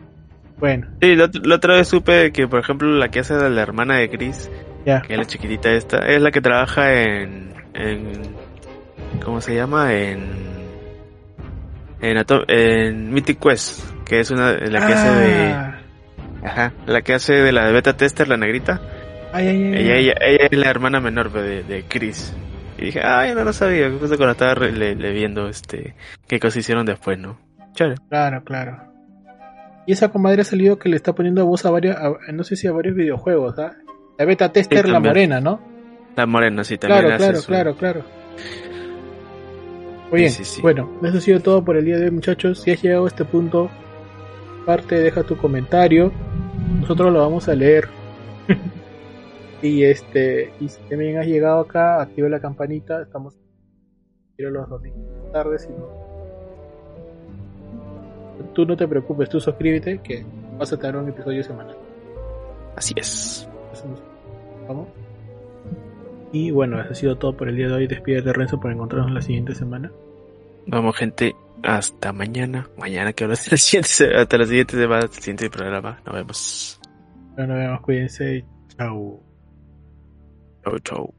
Bueno, Sí, la, ot- la otra vez supe que, por ejemplo, la que hace de la hermana de Chris, ya. que es la chiquitita esta, es la que trabaja en. en ¿Cómo se llama? En. En, Atom- en Mythic Quest, que es una. La que hace de. Ah, Ajá, la que hace de la beta tester, la negrita. Ay, ay, ay. Ella, ella, ella es la hermana menor de, de Chris. Y dije, ay, no lo sabía. Justo cuando estaba le, le viendo este qué cosas hicieron después, ¿no? Chévere. Claro, claro. Y esa comadre ha salido que le está poniendo voz a varios, a- no sé si a varios videojuegos, ¿ah? La beta tester, la morena, ¿no? La morena, sí, también Claro, hace claro, su- claro, claro. Muy bien, Sí, sí, sí. bueno, eso ha sido todo por el día de hoy, muchachos. Si has llegado a este punto, parte, deja tu comentario. Nosotros lo vamos a leer. y este, y si también has llegado acá, activa la campanita. Estamos los domingos tarde, si no. Tú no te preocupes, tú suscríbete que vas a tener un episodio semanal. Así es. ¿Vamos? Y bueno, eso ha sido todo por el día de hoy. Despídete Renzo para encontrarnos la siguiente semana. Vamos, gente. Hasta mañana. Mañana que ahora el siguiente, hasta la siguiente semana, el siguiente programa. Nos vemos. Nos vemos, cuídense. Chao. Chau, chau.